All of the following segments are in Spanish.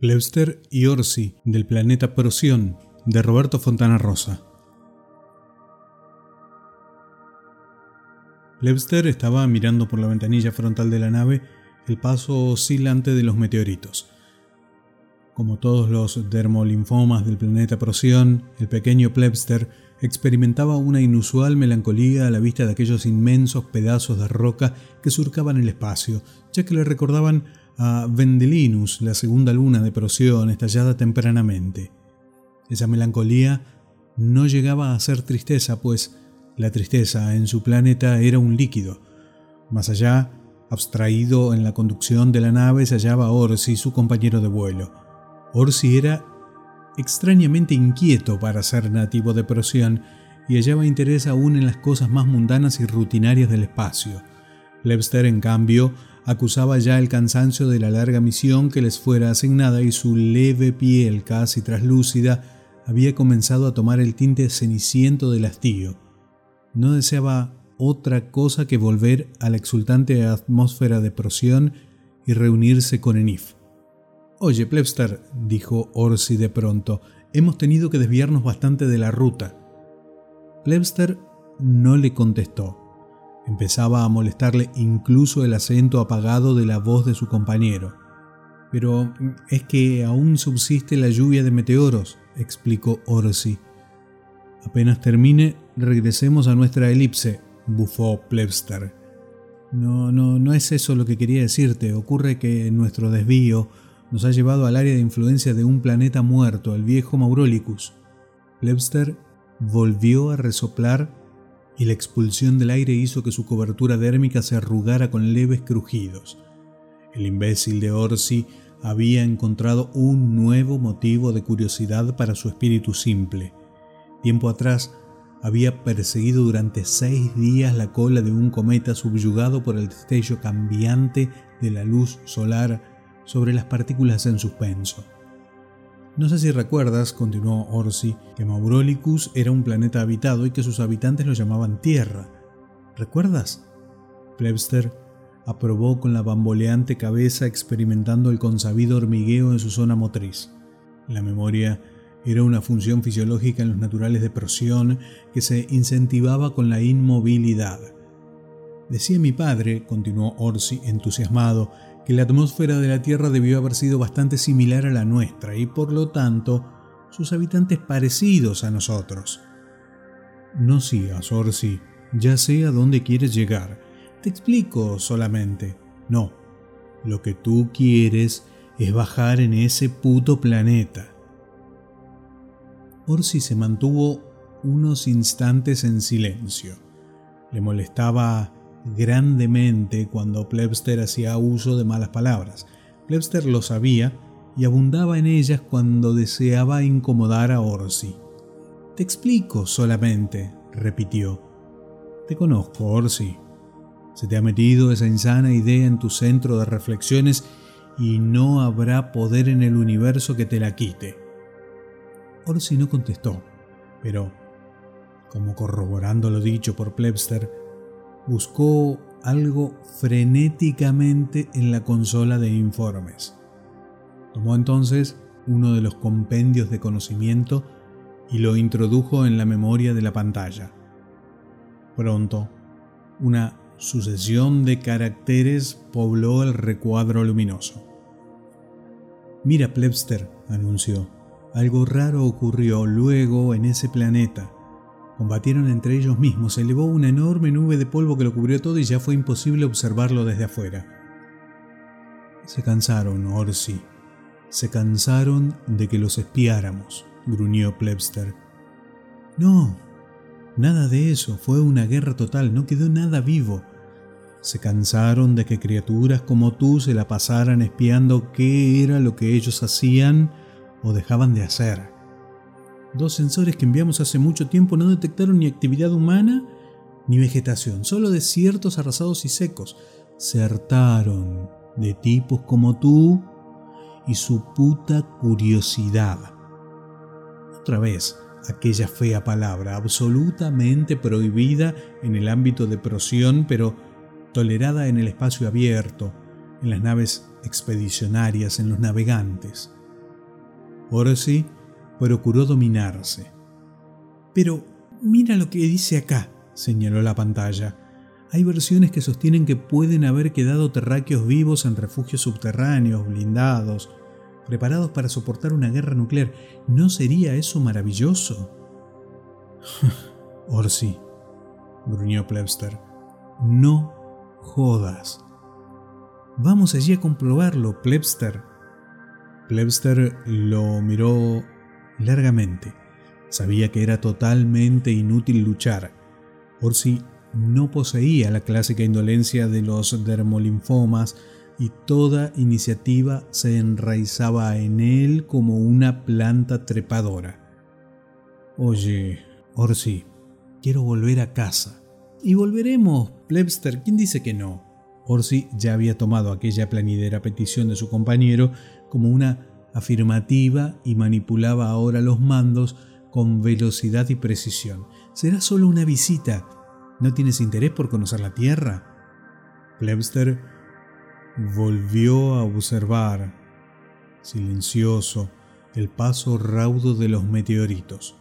Plebster y Orsi del planeta Procyon de Roberto Fontana Rosa. Plebster estaba mirando por la ventanilla frontal de la nave el paso oscilante de los meteoritos. Como todos los dermolinfomas del planeta Procyon, el pequeño Plebster experimentaba una inusual melancolía a la vista de aquellos inmensos pedazos de roca que surcaban el espacio, ya que le recordaban a Vendelinus, la segunda luna de Procyon estallada tempranamente. Esa melancolía no llegaba a ser tristeza, pues la tristeza en su planeta era un líquido. Más allá, abstraído en la conducción de la nave, se hallaba Orsi, su compañero de vuelo. Orsi era extrañamente inquieto para ser nativo de Procyon y hallaba interés aún en las cosas más mundanas y rutinarias del espacio. Lebster, en cambio, acusaba ya el cansancio de la larga misión que les fuera asignada y su leve piel casi traslúcida había comenzado a tomar el tinte ceniciento del hastío. No deseaba otra cosa que volver a la exultante atmósfera de Procyon y reunirse con Enif. Oye, Plebster, dijo Orsi de pronto, hemos tenido que desviarnos bastante de la ruta. Plebster no le contestó. Empezaba a molestarle incluso el acento apagado de la voz de su compañero. Pero es que aún subsiste la lluvia de meteoros, explicó Orsi. Apenas termine, regresemos a nuestra elipse, bufó Plebster. No, no, no es eso lo que quería decirte. Ocurre que nuestro desvío nos ha llevado al área de influencia de un planeta muerto, el viejo Maurolicus. Plebster volvió a resoplar y la expulsión del aire hizo que su cobertura dérmica se arrugara con leves crujidos. El imbécil de Orsi había encontrado un nuevo motivo de curiosidad para su espíritu simple. Tiempo atrás había perseguido durante seis días la cola de un cometa subyugado por el destello cambiante de la luz solar sobre las partículas en suspenso. No sé si recuerdas, continuó Orsi, que Maurolicus era un planeta habitado y que sus habitantes lo llamaban Tierra. ¿Recuerdas? Plebster aprobó con la bamboleante cabeza experimentando el consabido hormigueo en su zona motriz. La memoria era una función fisiológica en los naturales de Procyon que se incentivaba con la inmovilidad. Decía mi padre, continuó Orsi entusiasmado, que la atmósfera de la Tierra debió haber sido bastante similar a la nuestra y por lo tanto sus habitantes parecidos a nosotros. No sigas, Orsi, ya sé a dónde quieres llegar. Te explico solamente. No, lo que tú quieres es bajar en ese puto planeta. Orsi se mantuvo unos instantes en silencio. Le molestaba grandemente cuando Plebster hacía uso de malas palabras. Plebster lo sabía y abundaba en ellas cuando deseaba incomodar a Orsi. Te explico solamente, repitió. Te conozco, Orsi. Se te ha metido esa insana idea en tu centro de reflexiones y no habrá poder en el universo que te la quite. Orsi no contestó, pero, como corroborando lo dicho por Plebster, buscó algo frenéticamente en la consola de informes. Tomó entonces uno de los compendios de conocimiento y lo introdujo en la memoria de la pantalla. Pronto, una sucesión de caracteres pobló el recuadro luminoso. Mira, Plebster, anunció, algo raro ocurrió luego en ese planeta. Combatieron entre ellos mismos, se elevó una enorme nube de polvo que lo cubrió todo y ya fue imposible observarlo desde afuera. Se cansaron, Orsi. Se cansaron de que los espiáramos, gruñó Plebster. No, nada de eso, fue una guerra total, no quedó nada vivo. Se cansaron de que criaturas como tú se la pasaran espiando qué era lo que ellos hacían o dejaban de hacer. Dos sensores que enviamos hace mucho tiempo no detectaron ni actividad humana ni vegetación, solo desiertos arrasados y secos. Se hartaron de tipos como tú y su puta curiosidad. Otra vez, aquella fea palabra, absolutamente prohibida en el ámbito de prosión, pero tolerada en el espacio abierto, en las naves expedicionarias, en los navegantes. Orsi procuró dominarse. Pero mira lo que dice acá, señaló la pantalla. Hay versiones que sostienen que pueden haber quedado terráqueos vivos en refugios subterráneos, blindados, preparados para soportar una guerra nuclear. ¿No sería eso maravilloso? Orsi, gruñó Plebster, no jodas. Vamos allí a comprobarlo, Plebster. Plebster lo miró largamente. Sabía que era totalmente inútil luchar. Orsi no poseía la clásica indolencia de los dermolinfomas y toda iniciativa se enraizaba en él como una planta trepadora. Oye, Orsi, quiero volver a casa. Y volveremos, Plebster, ¿quién dice que no? Orsi ya había tomado aquella planidera petición de su compañero como una afirmativa y manipulaba ahora los mandos con velocidad y precisión. Será solo una visita. ¿No tienes interés por conocer la Tierra? Plebster volvió a observar, silencioso, el paso raudo de los meteoritos.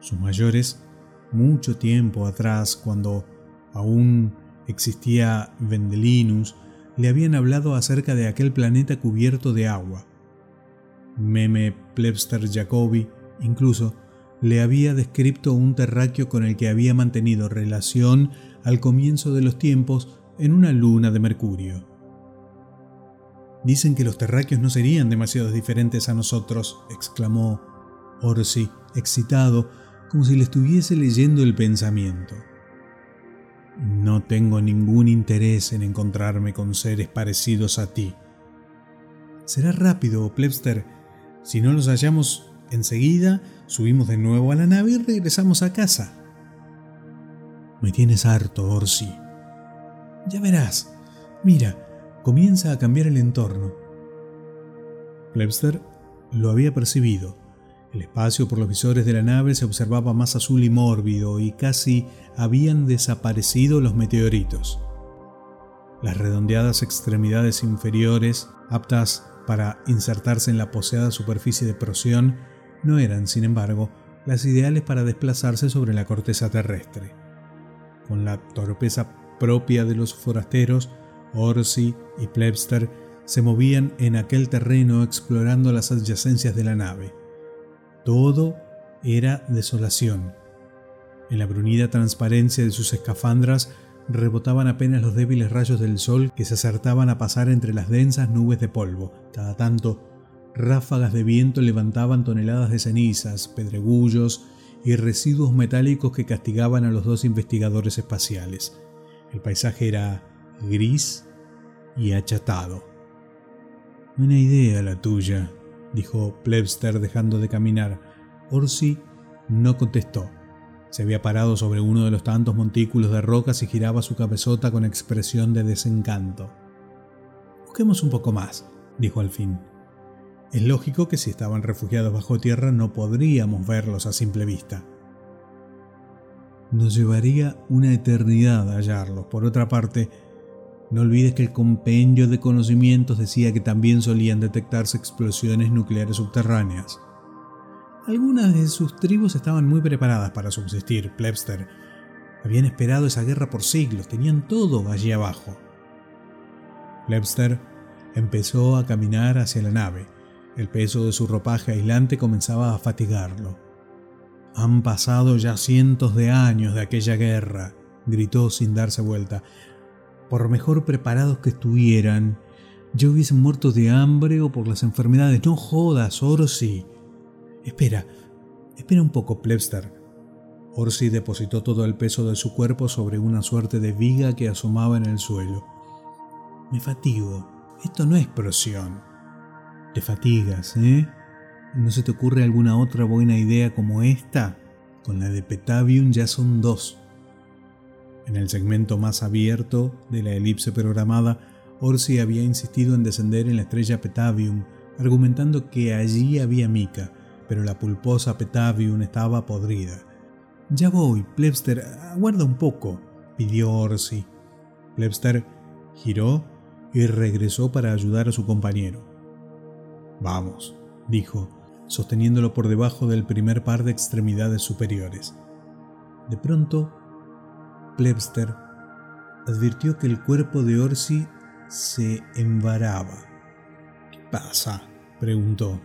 Sus mayores, mucho tiempo atrás, cuando aún existía Vendelinus, le habían hablado acerca de aquel planeta cubierto de agua. Meme Plebster Jacobi incluso le había descrito un terráqueo con el que había mantenido relación al comienzo de los tiempos en una luna de Mercurio. Dicen que los terráqueos no serían demasiado diferentes a nosotros, exclamó Orsi, excitado, como si le estuviese leyendo el pensamiento. No tengo ningún interés en encontrarme con seres parecidos a ti. Será rápido, Plebster. Si no los hallamos enseguida, subimos de nuevo a la nave y regresamos a casa. Me tienes harto, Orsi. Ya verás. Mira, comienza a cambiar el entorno. Plebster lo había percibido. El espacio por los visores de la nave se observaba más azul y mórbido y casi habían desaparecido los meteoritos. Las redondeadas extremidades inferiores, aptas para insertarse en la poseada superficie de prosión, no eran, sin embargo, las ideales para desplazarse sobre la corteza terrestre. Con la torpeza propia de los forasteros, Orsi y Plebster se movían en aquel terreno explorando las adyacencias de la nave. Todo era desolación. En la brunida transparencia de sus escafandras rebotaban apenas los débiles rayos del sol que se acertaban a pasar entre las densas nubes de polvo. Cada tanto Ráfagas de viento levantaban toneladas de cenizas, pedregullos y residuos metálicos que castigaban a los dos investigadores espaciales. El paisaje era gris y achatado. Buena idea la tuya, dijo Plebster dejando de caminar. Orsi no contestó. Se había parado sobre uno de los tantos montículos de rocas y giraba su cabezota con expresión de desencanto. Busquemos un poco más, dijo al fin. Es lógico que si estaban refugiados bajo tierra no podríamos verlos a simple vista. Nos llevaría una eternidad hallarlos. Por otra parte, no olvides que el compendio de conocimientos decía que también solían detectarse explosiones nucleares subterráneas. Algunas de sus tribus estaban muy preparadas para subsistir, Plebster. Habían esperado esa guerra por siglos, tenían todo allí abajo. Plebster empezó a caminar hacia la nave. El peso de su ropaje aislante comenzaba a fatigarlo. Han pasado ya cientos de años de aquella guerra, gritó sin darse vuelta. Por mejor preparados que estuvieran, ya hubiesen muerto de hambre o por las enfermedades. No jodas, Orsi. Espera, espera un poco, Plebster. Orsi depositó todo el peso de su cuerpo sobre una suerte de viga que asomaba en el suelo. Me fatigo. Esto no es prosión. Te fatigas, ¿eh? ¿No se te ocurre alguna otra buena idea como esta? Con la de Petavium ya son dos. En el segmento más abierto de la elipse programada, Orsi había insistido en descender en la estrella Petavium, argumentando que allí había mica, pero la pulposa Petavium estaba podrida. Ya voy, Plebster, aguarda un poco, pidió Orsi. Plebster giró y regresó para ayudar a su compañero. Vamos, dijo, sosteniéndolo por debajo del primer par de extremidades superiores. De pronto, Plebster advirtió que el cuerpo de Orsi se embaraba. ¿Qué pasa? preguntó.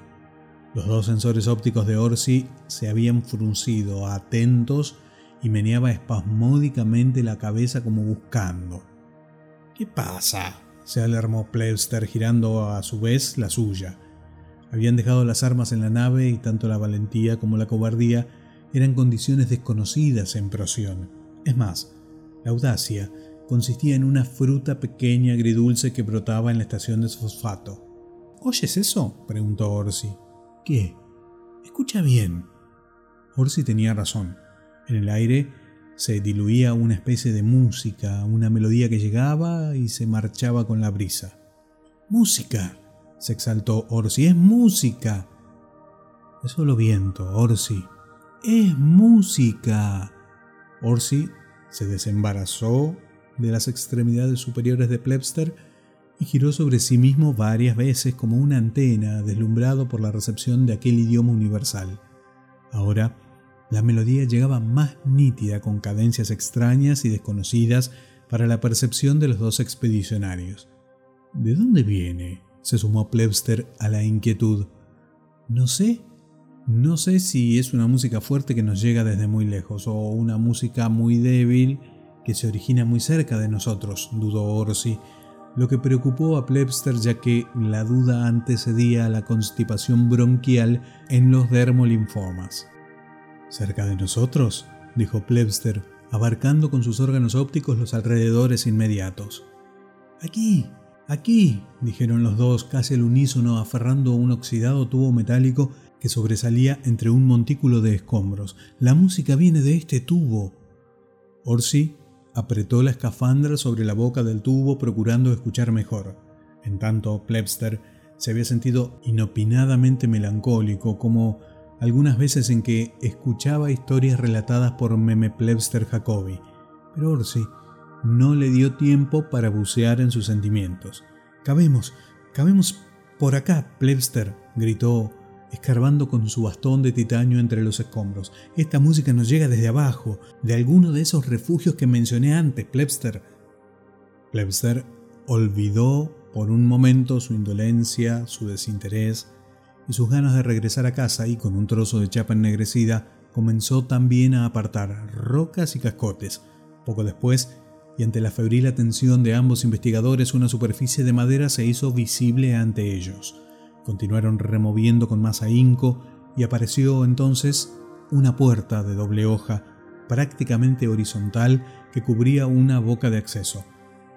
Los dos sensores ópticos de Orsi se habían fruncido, atentos, y meneaba espasmódicamente la cabeza como buscando. ¿Qué pasa? se alarmó Plebster girando a su vez la suya. Habían dejado las armas en la nave y tanto la valentía como la cobardía eran condiciones desconocidas en Prosión. Es más, la audacia consistía en una fruta pequeña agridulce que brotaba en la estación de fosfato. ¿Oyes eso? preguntó Orsi. ¿Qué? Escucha bien. Orsi tenía razón. En el aire se diluía una especie de música, una melodía que llegaba y se marchaba con la brisa. ¡Música! se exaltó Orsi. ¡Es música! Es solo viento, Orsi. ¡Es música! Orsi se desembarazó de las extremidades superiores de Plebster y giró sobre sí mismo varias veces como una antena deslumbrado por la recepción de aquel idioma universal. Ahora la melodía llegaba más nítida con cadencias extrañas y desconocidas para la percepción de los dos expedicionarios. ¿De dónde viene? se sumó Plebster a la inquietud. No sé. No sé si es una música fuerte que nos llega desde muy lejos o una música muy débil que se origina muy cerca de nosotros, dudó Orsi, lo que preocupó a Plebster ya que la duda antecedía a la constipación bronquial en los dermolinfomas. Cerca de nosotros, dijo Plebster, abarcando con sus órganos ópticos los alrededores inmediatos. Aquí, aquí, dijeron los dos casi al unísono, aferrando un oxidado tubo metálico que sobresalía entre un montículo de escombros. La música viene de este tubo. Orsi apretó la escafandra sobre la boca del tubo procurando escuchar mejor. En tanto, Plebster se había sentido inopinadamente melancólico, como algunas veces en que escuchaba historias relatadas por Meme Plebster Jacobi, pero Orsi no le dio tiempo para bucear en sus sentimientos. Cabemos, cabemos por acá, Plebster, gritó, escarbando con su bastón de titanio entre los escombros. Esta música nos llega desde abajo, de alguno de esos refugios que mencioné antes, Plebster. Plebster olvidó por un momento su indolencia, su desinterés, y sus ganas de regresar a casa y con un trozo de chapa ennegrecida comenzó también a apartar rocas y cascotes. Poco después, y ante la febril atención de ambos investigadores, una superficie de madera se hizo visible ante ellos. Continuaron removiendo con más ahínco y apareció entonces una puerta de doble hoja, prácticamente horizontal, que cubría una boca de acceso.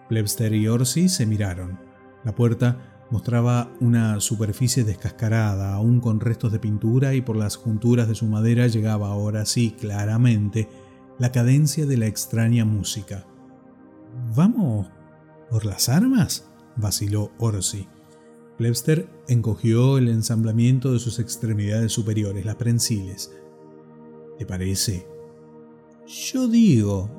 Plebster y Orsi se miraron. La puerta Mostraba una superficie descascarada, aún con restos de pintura, y por las junturas de su madera llegaba ahora sí claramente la cadencia de la extraña música. ¿Vamos por las armas? vaciló Orsi. Plebster encogió el ensamblamiento de sus extremidades superiores, las prensiles. ¿Te parece? Yo digo,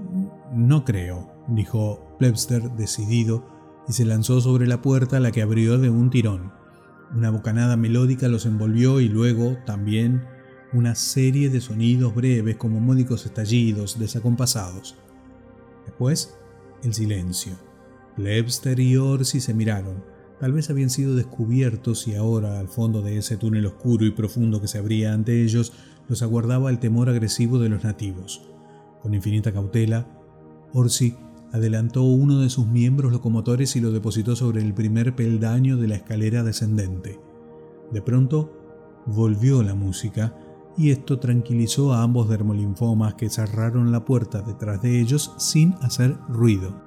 no creo, dijo Plebster decidido y se lanzó sobre la puerta la que abrió de un tirón. Una bocanada melódica los envolvió y luego también una serie de sonidos breves como módicos estallidos desacompasados. Después, el silencio. Plebster y Orsi se miraron. Tal vez habían sido descubiertos y ahora, al fondo de ese túnel oscuro y profundo que se abría ante ellos, los aguardaba el temor agresivo de los nativos. Con infinita cautela, Orsi adelantó uno de sus miembros locomotores y lo depositó sobre el primer peldaño de la escalera descendente. De pronto, volvió la música y esto tranquilizó a ambos dermolinfomas que cerraron la puerta detrás de ellos sin hacer ruido.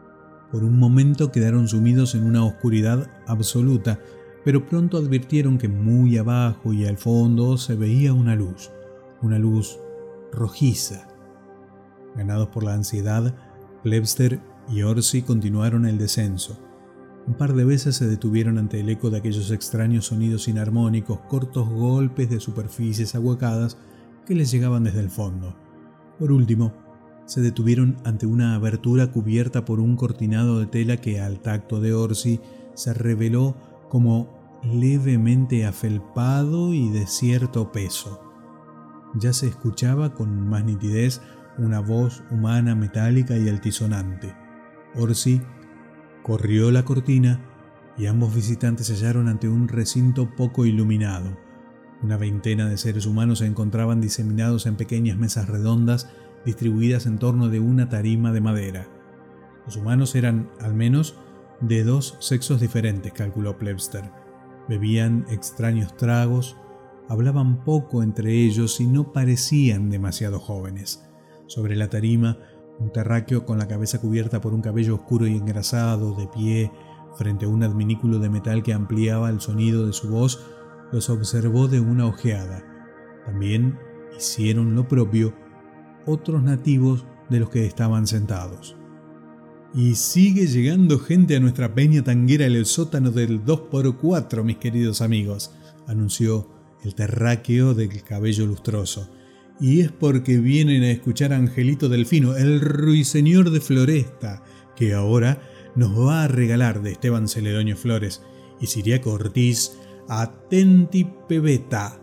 Por un momento quedaron sumidos en una oscuridad absoluta, pero pronto advirtieron que muy abajo y al fondo se veía una luz, una luz rojiza. Ganados por la ansiedad, Plebster y Orsi continuaron el descenso. Un par de veces se detuvieron ante el eco de aquellos extraños sonidos inarmónicos, cortos golpes de superficies ahuecadas que les llegaban desde el fondo. Por último, se detuvieron ante una abertura cubierta por un cortinado de tela que al tacto de Orsi se reveló como levemente afelpado y de cierto peso. Ya se escuchaba con más nitidez una voz humana metálica y altisonante. Orsi corrió la cortina y ambos visitantes se hallaron ante un recinto poco iluminado. Una veintena de seres humanos se encontraban diseminados en pequeñas mesas redondas distribuidas en torno de una tarima de madera. Los humanos eran, al menos, de dos sexos diferentes, calculó Plebster. Bebían extraños tragos, hablaban poco entre ellos y no parecían demasiado jóvenes. Sobre la tarima, un terráqueo con la cabeza cubierta por un cabello oscuro y engrasado, de pie, frente a un adminículo de metal que ampliaba el sonido de su voz, los observó de una ojeada. También hicieron lo propio otros nativos de los que estaban sentados. Y sigue llegando gente a nuestra peña tanguera en el sótano del 2x4, mis queridos amigos, anunció el terráqueo del cabello lustroso. Y es porque vienen a escuchar a Angelito Delfino, el ruiseñor de Floresta, que ahora nos va a regalar de Esteban Celedonio Flores y Siriaco Ortiz Atenti Pebeta.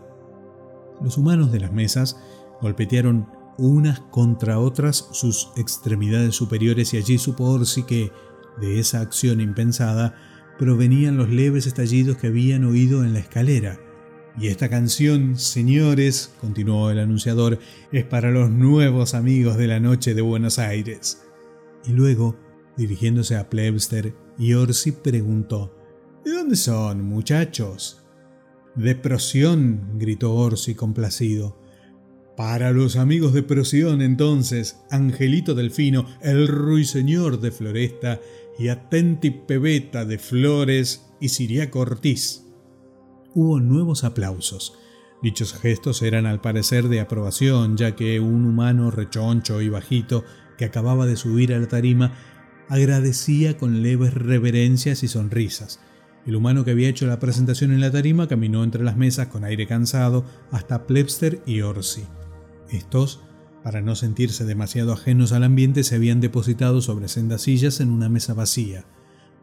Los humanos de las mesas golpetearon unas contra otras sus extremidades superiores y allí supo Orsi que, de esa acción impensada, provenían los leves estallidos que habían oído en la escalera. Y esta canción, señores, continuó el anunciador, es para los nuevos amigos de la noche de Buenos Aires. Y luego, dirigiéndose a Plebster, y Orsi preguntó, ¿De dónde son, muchachos? De Prosión, gritó Orsi complacido. Para los amigos de Procyon entonces, Angelito Delfino, el ruiseñor de Floresta y Atenti Pebeta de Flores y Siriaco Ortiz. Hubo nuevos aplausos. Dichos gestos eran al parecer de aprobación, ya que un humano rechoncho y bajito que acababa de subir a la tarima agradecía con leves reverencias y sonrisas. El humano que había hecho la presentación en la tarima caminó entre las mesas con aire cansado hasta Plebster y Orsi. Estos, para no sentirse demasiado ajenos al ambiente, se habían depositado sobre sendas sillas en una mesa vacía.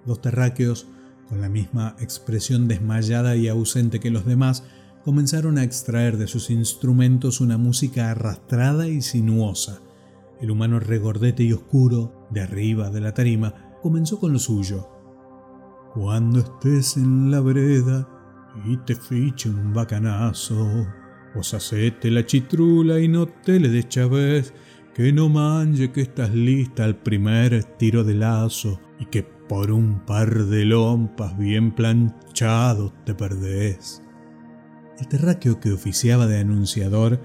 Dos terráqueos, con la misma expresión desmayada y ausente que los demás, comenzaron a extraer de sus instrumentos una música arrastrada y sinuosa. El humano regordete y oscuro, de arriba de la tarima, comenzó con lo suyo. Cuando estés en la vereda y te fiche un bacanazo, Vos hacete la chitrula y no te le des chavez, que no manje que estás lista al primer tiro de lazo y que por un par de lompas bien planchados te perdés. El terráqueo que oficiaba de anunciador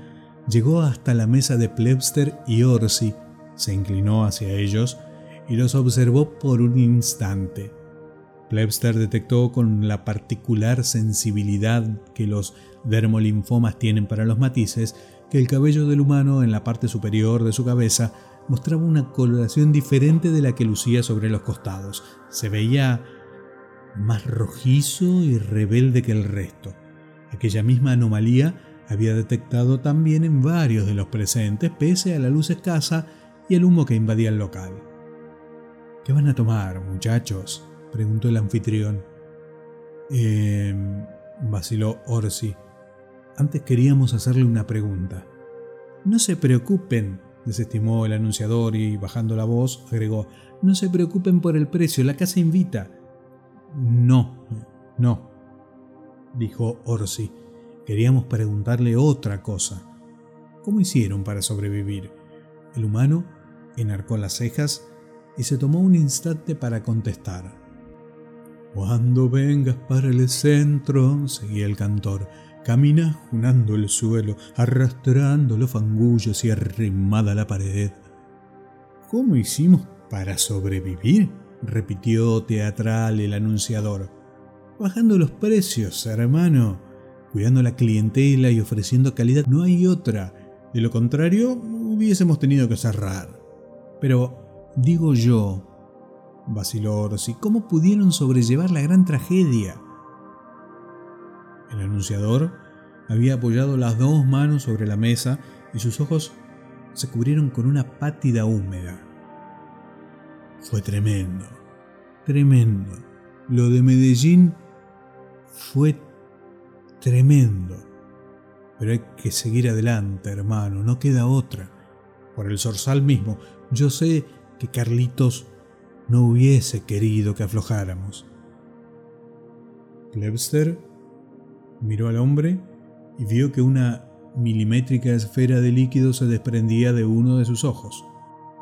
llegó hasta la mesa de Plebster y Orsi, se inclinó hacia ellos y los observó por un instante. Plebster detectó con la particular sensibilidad que los dermolinfomas tienen para los matices que el cabello del humano en la parte superior de su cabeza mostraba una coloración diferente de la que lucía sobre los costados. Se veía más rojizo y rebelde que el resto. Aquella misma anomalía había detectado también en varios de los presentes, pese a la luz escasa y el humo que invadía el local. ¿Qué van a tomar, muchachos? Preguntó el anfitrión. Eh, vaciló Orsi. Antes queríamos hacerle una pregunta. No se preocupen, desestimó el anunciador y bajando la voz agregó, no se preocupen por el precio, la casa invita. No, no, dijo Orsi. Queríamos preguntarle otra cosa. ¿Cómo hicieron para sobrevivir? El humano enarcó las cejas y se tomó un instante para contestar. Cuando vengas para el centro, seguía el cantor, camina junando el suelo, arrastrando los fangullos y arrimada la pared. ¿Cómo hicimos para sobrevivir? repitió teatral el anunciador. Bajando los precios, hermano, cuidando la clientela y ofreciendo calidad, no hay otra. De lo contrario, hubiésemos tenido que cerrar. Pero, digo yo, vaciló Orsi. ¿Cómo pudieron sobrellevar la gran tragedia? El anunciador había apoyado las dos manos sobre la mesa y sus ojos se cubrieron con una pátida húmeda. Fue tremendo, tremendo. Lo de Medellín Fue tremendo. Pero hay que seguir adelante, hermano, no queda otra. Por el zorzal mismo, yo sé que Carlitos no hubiese querido que aflojáramos. Klebster miró al hombre y vio que una milimétrica esfera de líquido se desprendía de uno de sus ojos.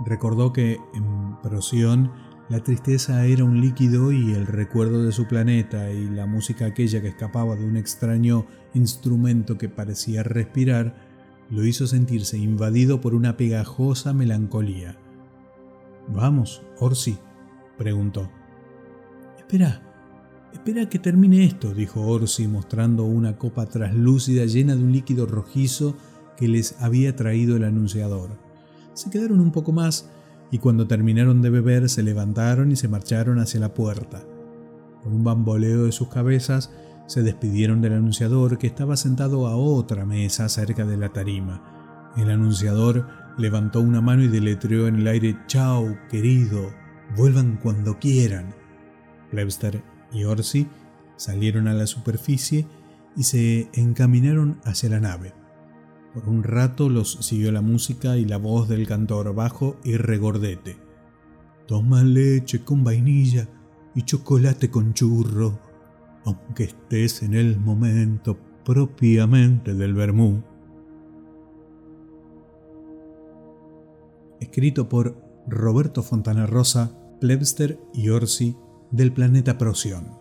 Recordó que en Procyon la tristeza era un líquido y el recuerdo de su planeta y la música aquella que escapaba de un extraño instrumento que parecía respirar lo hizo sentirse invadido por una pegajosa melancolía. Vamos, Orsi, preguntó. Espera, espera que termine esto, dijo Orsi mostrando una copa traslúcida llena de un líquido rojizo que les había traído el anunciador. Se quedaron un poco más y cuando terminaron de beber se levantaron y se marcharon hacia la puerta. Con un bamboleo de sus cabezas se despidieron del anunciador que estaba sentado a otra mesa cerca de la tarima. El anunciador levantó una mano y deletreó en el aire Chao, querido, vuelvan cuando quieran. Webster y Orsi salieron a la superficie y se encaminaron hacia la nave. Por un rato los siguió la música y la voz del cantor bajo y regordete. Toma leche con vainilla y chocolate con churro, aunque estés en el momento propiamente del vermú. Escrito por Roberto Fontana Rosa, Plebster y Orsi del planeta Procyon.